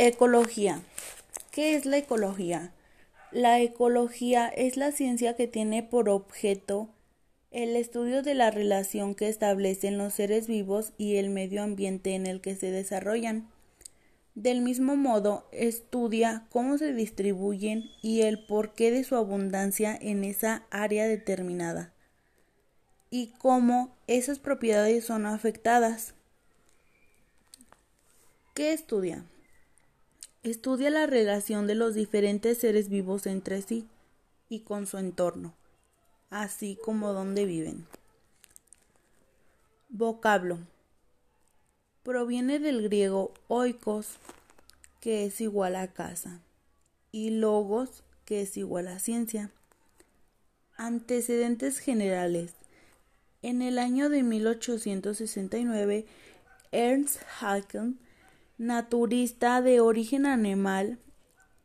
Ecología. ¿Qué es la ecología? La ecología es la ciencia que tiene por objeto el estudio de la relación que establecen los seres vivos y el medio ambiente en el que se desarrollan. Del mismo modo, estudia cómo se distribuyen y el porqué de su abundancia en esa área determinada y cómo esas propiedades son afectadas. ¿Qué estudia? Estudia la relación de los diferentes seres vivos entre sí y con su entorno, así como dónde viven. Vocablo. Proviene del griego oikos, que es igual a casa, y logos, que es igual a ciencia. Antecedentes generales. En el año de 1869, Ernst Haeckel, naturista de origen animal,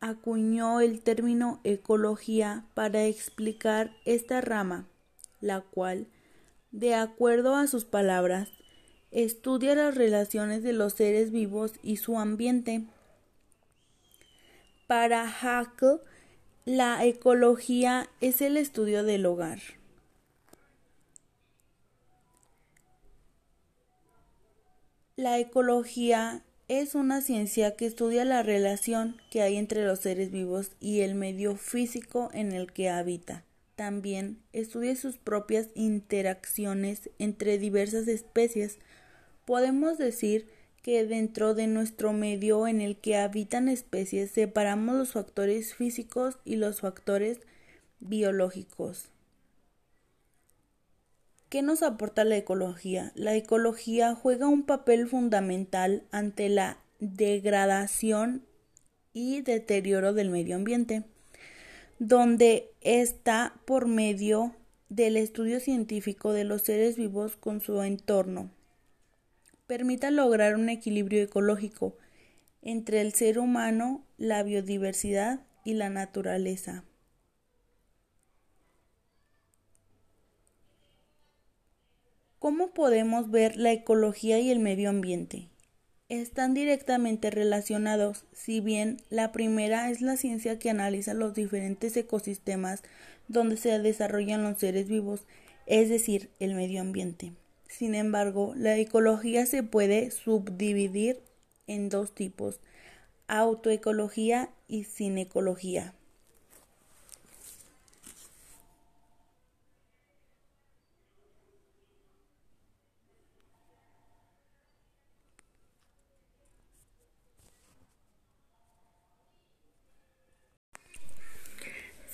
acuñó el término ecología para explicar esta rama, la cual, de acuerdo a sus palabras, estudia las relaciones de los seres vivos y su ambiente. Para Haeckel, la ecología es el estudio del hogar. La ecología es una ciencia que estudia la relación que hay entre los seres vivos y el medio físico en el que habita. También estudia sus propias interacciones entre diversas especies, Podemos decir que dentro de nuestro medio en el que habitan especies separamos los factores físicos y los factores biológicos. ¿Qué nos aporta la ecología? La ecología juega un papel fundamental ante la degradación y deterioro del medio ambiente, donde está por medio del estudio científico de los seres vivos con su entorno permita lograr un equilibrio ecológico entre el ser humano, la biodiversidad y la naturaleza. ¿Cómo podemos ver la ecología y el medio ambiente? Están directamente relacionados, si bien la primera es la ciencia que analiza los diferentes ecosistemas donde se desarrollan los seres vivos, es decir, el medio ambiente. Sin embargo, la ecología se puede subdividir en dos tipos, autoecología y sinecología.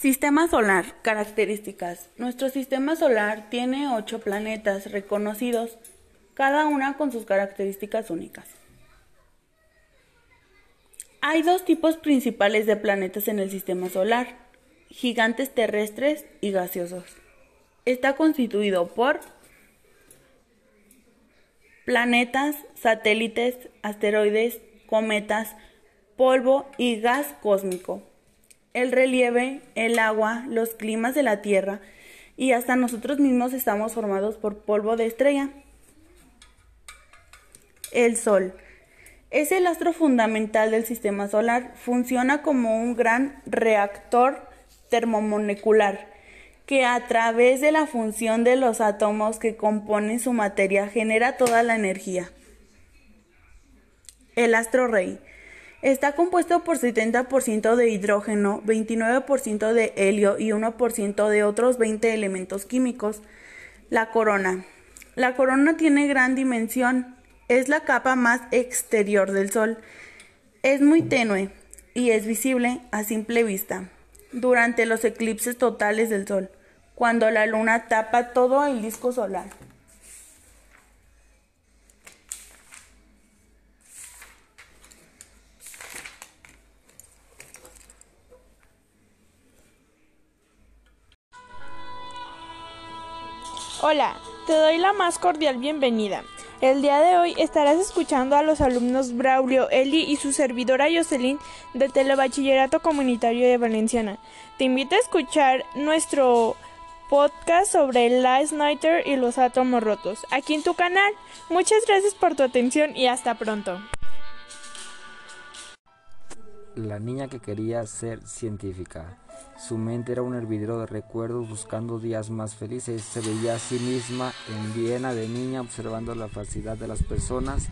Sistema solar. Características. Nuestro sistema solar tiene ocho planetas reconocidos, cada una con sus características únicas. Hay dos tipos principales de planetas en el sistema solar, gigantes terrestres y gaseosos. Está constituido por planetas, satélites, asteroides, cometas, polvo y gas cósmico el relieve, el agua, los climas de la Tierra y hasta nosotros mismos estamos formados por polvo de estrella. El Sol es el astro fundamental del sistema solar. Funciona como un gran reactor termomolecular que a través de la función de los átomos que componen su materia genera toda la energía. El astro rey Está compuesto por 70% de hidrógeno, 29% de helio y 1% de otros 20 elementos químicos. La corona. La corona tiene gran dimensión. Es la capa más exterior del Sol. Es muy tenue y es visible a simple vista durante los eclipses totales del Sol, cuando la luna tapa todo el disco solar. Hola, te doy la más cordial bienvenida. El día de hoy estarás escuchando a los alumnos Braulio, Eli y su servidora Jocelyn del Telebachillerato Comunitario de Valenciana. Te invito a escuchar nuestro podcast sobre el Last Nighter y los átomos rotos aquí en tu canal. Muchas gracias por tu atención y hasta pronto. la niña que quería ser científica. Su mente era un hervidero de recuerdos buscando días más felices. Se veía a sí misma en Viena de niña observando la facilidad de las personas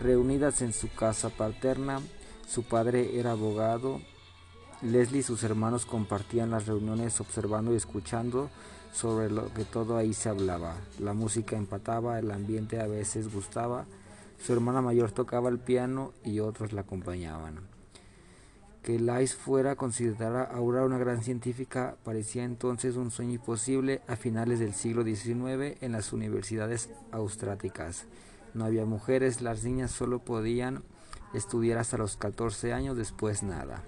reunidas en su casa paterna. Su padre era abogado. Leslie y sus hermanos compartían las reuniones observando y escuchando sobre lo que todo ahí se hablaba. La música empataba, el ambiente a veces gustaba. Su hermana mayor tocaba el piano y otros la acompañaban. Que Lais fuera considerada ahora una gran científica parecía entonces un sueño imposible a finales del siglo XIX en las universidades austráticas. No había mujeres, las niñas solo podían estudiar hasta los 14 años, después nada.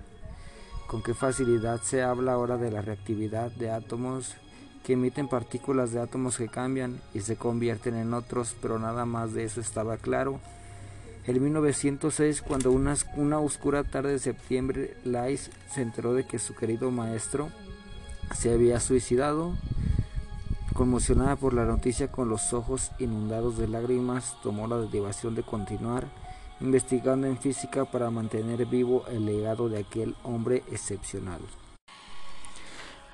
Con qué facilidad se habla ahora de la reactividad de átomos que emiten partículas de átomos que cambian y se convierten en otros, pero nada más de eso estaba claro. En 1906, cuando una, oscura tarde de septiembre, Lais se enteró de que su querido maestro se había suicidado. Conmocionada por la noticia con los ojos inundados de lágrimas, tomó la derivación de continuar investigando en física para mantener vivo el legado de aquel hombre excepcional.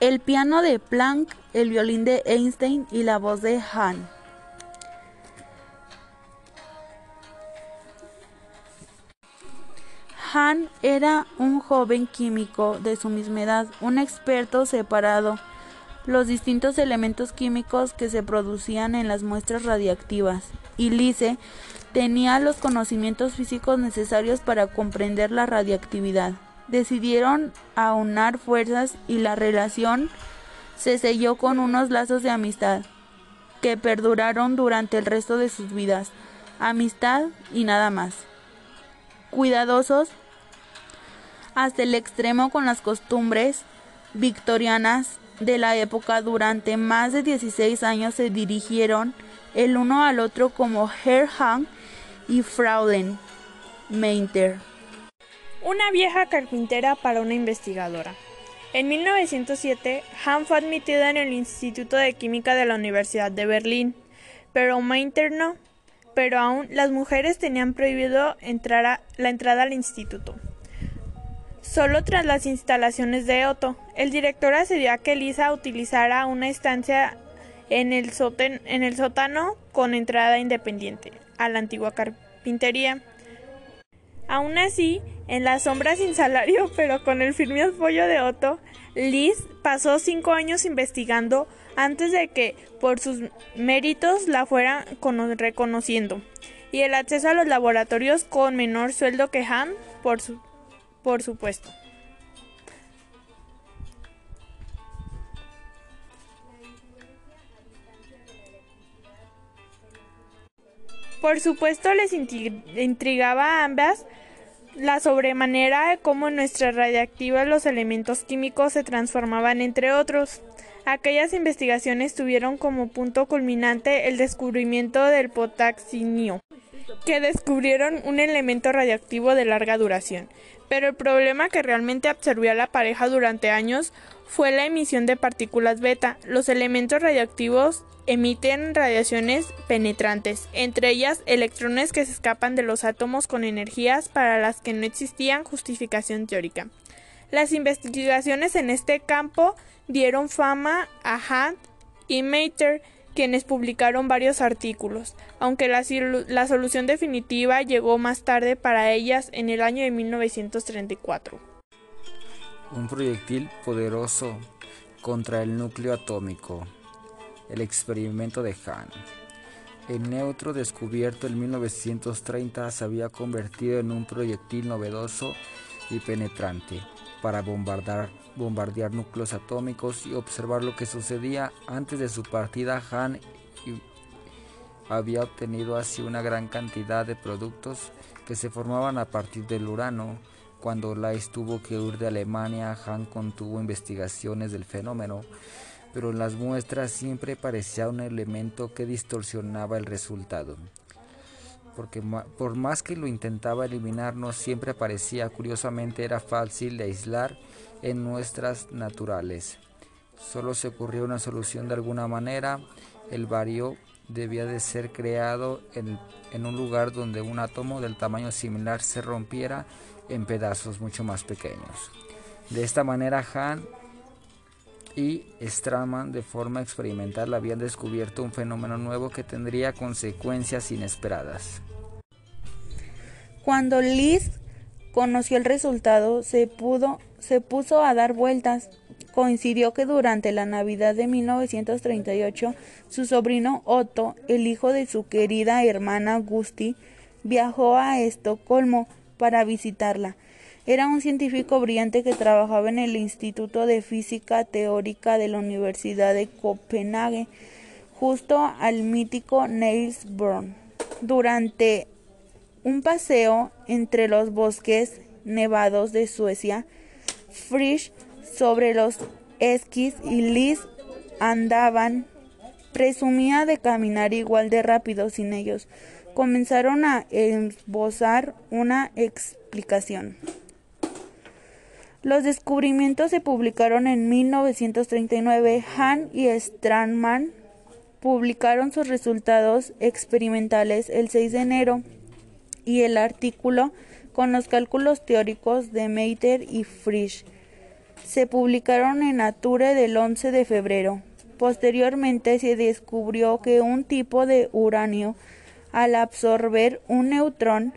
El piano de Planck, el violín de Einstein y la voz de Hahn. Hahn era un joven químico de su misma edad, un experto separado los distintos elementos químicos que se producían en las muestras radiactivas, y Lise tenía los conocimientos físicos necesarios para comprender la radiactividad. Decidieron aunar fuerzas y la relación se selló con unos lazos de amistad que perduraron durante el resto de sus vidas. Amistad y nada más. Cuidadosos hasta el extremo con las costumbres victorianas de la época durante más de 16 años se dirigieron el uno al otro como Herr Hahn y Fraulein Meinter. Una vieja carpintera para una investigadora. En 1907, Hahn fue admitida en el Instituto de Química de la Universidad de Berlín, pero Meinter no. Pero aún las mujeres tenían prohibido entrar la entrada al instituto. Solo tras las instalaciones de Otto, el director accedió a que Lisa utilizara una estancia en el, en el sótano con entrada independiente a la antigua carpintería. Aún así, en las sombras sin salario, pero con el firme apoyo de Otto, Liz pasó cinco años investigando antes de que por sus méritos la fueran reconociendo, y el acceso a los laboratorios con menor sueldo que Han por su por supuesto. Por supuesto les intrigaba a ambas la sobremanera cómo nuestra radiactiva los elementos químicos se transformaban entre otros. Aquellas investigaciones tuvieron como punto culminante el descubrimiento del potaxinio, que descubrieron un elemento radiactivo de larga duración. Pero el problema que realmente absorbió a la pareja durante años fue la emisión de partículas beta. Los elementos radiactivos emiten radiaciones penetrantes, entre ellas electrones que se escapan de los átomos con energías para las que no existía justificación teórica. Las investigaciones en este campo dieron fama a Hunt y Mater, quienes publicaron varios artículos, aunque la, la, solución definitiva llegó más tarde para ellas en el año de 1934. Un proyectil poderoso contra el núcleo atómico. El experimento de Hahn. El neutro descubierto en 1930 se había convertido en un proyectil novedoso y penetrante para bombardear, bombardear núcleos atómicos y observar lo que sucedía antes de su partida. Hahn había obtenido así una gran cantidad de productos que se formaban a partir del urano. Cuando Lais tuvo que huir de Alemania, Hahn contuvo investigaciones del fenómeno, pero en las muestras siempre parecía un elemento que distorsionaba el resultado. Porque por más que lo intentaba eliminar no siempre aparecía, curiosamente era fácil de aislar en nuestras naturales. Solo se ocurrió una solución de alguna manera, el bario debía de ser creado en, un lugar donde un átomo del tamaño similar se rompiera en pedazos mucho más pequeños. De esta manera Hahn y Straman de forma experimental habían descubierto un fenómeno nuevo que tendría consecuencias inesperadas. Cuando Liz conoció el resultado, se, pudo, se puso a dar vueltas. Coincidió que durante la Navidad de 1938 su sobrino Otto, el hijo de su querida hermana Gusti, viajó a Estocolmo para visitarla. Era un científico brillante que trabajaba en el Instituto de Física Teórica de la Universidad de Copenhague, justo al mítico Niels Bohr. Durante un paseo entre los bosques nevados de Suecia, Frisch sobre los esquís y Liz andaban, presumía de caminar igual de rápido sin ellos. Comenzaron a esbozar una explicación. Los descubrimientos se publicaron en 1939. Hahn y Strandman publicaron sus resultados experimentales el 6 de enero y el artículo con los cálculos teóricos de Meiter y Frisch se publicaron en Nature del 11 de febrero. Posteriormente se descubrió que un tipo de uranio, al absorber un neutrón,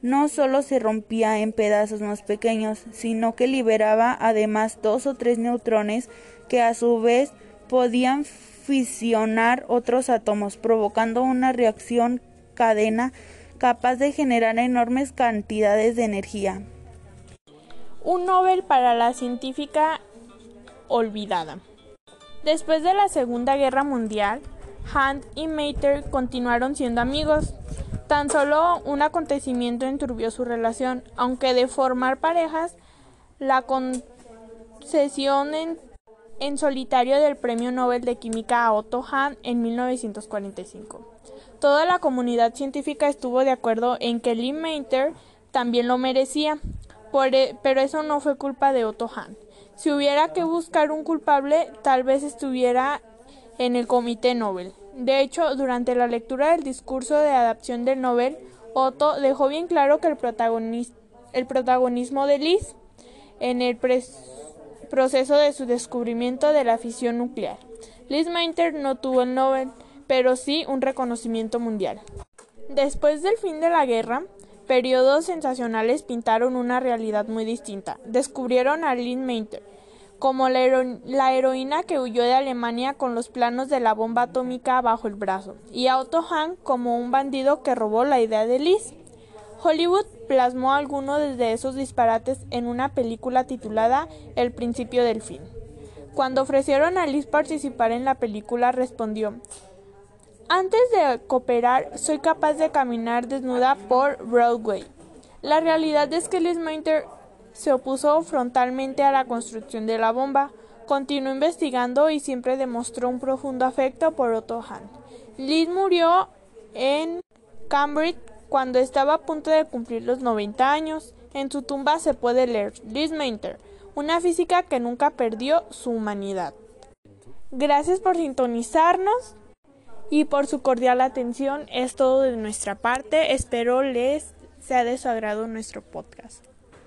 no solo se rompía en pedazos más pequeños, sino que liberaba además dos o tres neutrones que a su vez podían fisionar otros átomos, provocando una reacción cadena capaz de generar enormes cantidades de energía. Un Nobel para la científica olvidada. Después de la Segunda Guerra Mundial, Hunt y Mater continuaron siendo amigos. Tan solo un acontecimiento enturbió su relación, aunque de formar parejas, la concesión en, solitario del Premio Nobel de Química a Otto Hahn en 1945. Toda la comunidad científica estuvo de acuerdo en que Lee Mater también lo merecía, e, pero eso no fue culpa de Otto Hahn. Si hubiera que buscar un culpable, tal vez estuviera en el Comité Nobel. De hecho, durante la lectura del discurso de adaptación del Nobel, Otto dejó bien claro que el, protagonismo de Liz en el proceso de su descubrimiento de la fisión nuclear. Liz Mainter no tuvo el Nobel, pero sí un reconocimiento mundial. Después del fin de la guerra, periodos sensacionales pintaron una realidad muy distinta. Descubrieron a Liz Mainter, como la, heroína que huyó de Alemania con los planos de la bomba atómica bajo el brazo, y a Otto Hahn como un bandido que robó la idea de Liz. Hollywood plasmó algunos de esos disparates en una película titulada El principio del fin. Cuando ofrecieron a Liz participar en la película, respondió Antes de cooperar, soy capaz de caminar desnuda por Broadway. La realidad es que Liz Mainter se opuso frontalmente a la construcción de la bomba, continuó investigando y siempre demostró un profundo afecto por Otto Hahn. Liz murió en Cambridge cuando estaba a punto de cumplir los 90 años. En su tumba se puede leer Liz Mainter, una física que nunca perdió su humanidad. Gracias por sintonizarnos y por su cordial atención. Es todo de nuestra parte. Espero les sea de su agrado nuestro podcast.